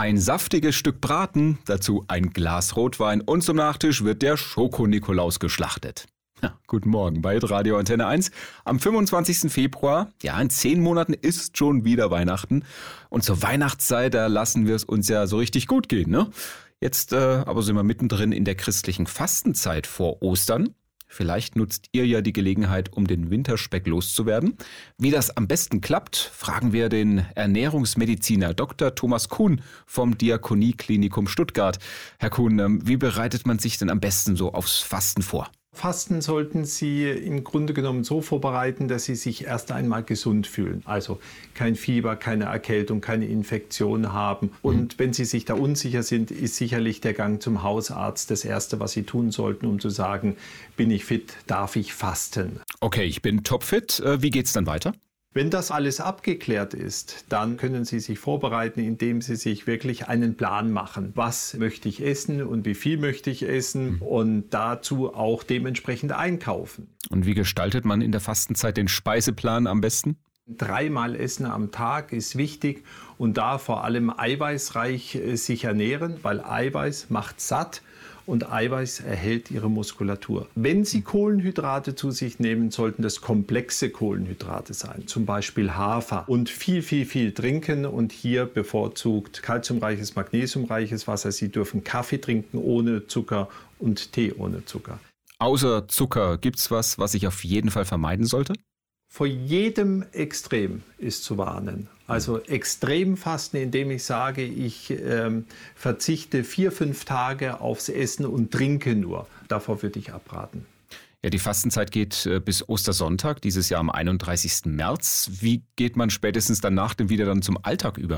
Ein saftiges Stück Braten, dazu ein Glas Rotwein und zum Nachtisch wird der Schoko-Nikolaus geschlachtet. Ja, guten Morgen bei Radio Antenne 1. Am 25. Februar, ja, in zehn Monaten ist schon wieder Weihnachten. Und zur Weihnachtszeit, da lassen wir es uns ja so richtig gut gehen, ne? Jetzt äh, aber sind wir mittendrin in der christlichen Fastenzeit vor Ostern. Vielleicht nutzt ihr ja die Gelegenheit, um den Winterspeck loszuwerden. Wie das am besten klappt, fragen wir den Ernährungsmediziner Dr. Thomas Kuhn vom Diakonieklinikum Stuttgart. Herr Kuhn, ähm, wie bereitet man sich denn am besten so aufs Fasten vor? Fasten sollten Sie im Grunde genommen so vorbereiten, dass Sie sich erst einmal gesund fühlen. Also kein Fieber, keine Erkältung, keine Infektion haben. Und mhm. wenn Sie sich da unsicher sind, ist sicherlich der Gang zum Hausarzt das Erste, was Sie tun sollten, um zu sagen, bin ich fit, darf ich fasten. Okay, ich bin topfit. Äh, wie geht's dann weiter? Wenn das alles abgeklärt ist, dann können Sie sich vorbereiten, indem Sie sich wirklich einen Plan machen. Was möchte ich essen und wie viel möchte ich essen mhm. und dazu auch dementsprechend einkaufen. Und wie gestaltet man in der Fastenzeit den Speiseplan am besten? Dreimal Essen am Tag ist wichtig und da vor allem eiweißreich äh, sich ernähren, weil Eiweiß macht satt und Eiweiß erhält ihre Muskulatur. Wenn Sie Kohlenhydrate zu sich nehmen, sollten das komplexe Kohlenhydrate sein, zum Beispiel Hafer und viel, viel, viel trinken und hier bevorzugt kalziumreiches, magnesiumreiches Wasser. Sie dürfen Kaffee trinken ohne Zucker und Tee ohne Zucker. Außer Zucker, gibt es was, was ich auf jeden Fall vermeiden sollte? Vor jedem Extrem ist zu warnen. Also Extremfasten, indem ich sage, ich ähm, verzichte vier, fünf Tage aufs Essen und trinke nur. Davor würde ich abraten. Ja, die Fastenzeit geht äh, bis Ostersonntag, dieses Jahr am 31. März. Wie geht man spätestens danach denn wieder dann zum Alltag über?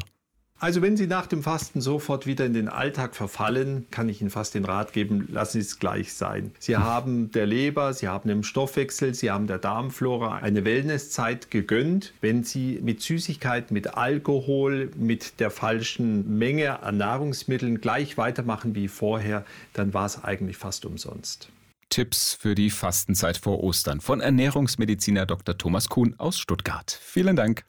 Also wenn Sie nach dem Fasten sofort wieder in den Alltag verfallen, kann ich Ihnen fast den Rat geben, lassen Sie es gleich sein. Sie hm. haben der Leber, Sie haben dem Stoffwechsel, Sie haben der Darmflora eine Wellnesszeit gegönnt. Wenn Sie mit Süßigkeiten, mit Alkohol, mit der falschen Menge an Nahrungsmitteln gleich weitermachen wie vorher, dann war es eigentlich fast umsonst. Tipps für die Fastenzeit vor Ostern von Ernährungsmediziner Dr. Thomas Kuhn aus Stuttgart. Vielen Dank.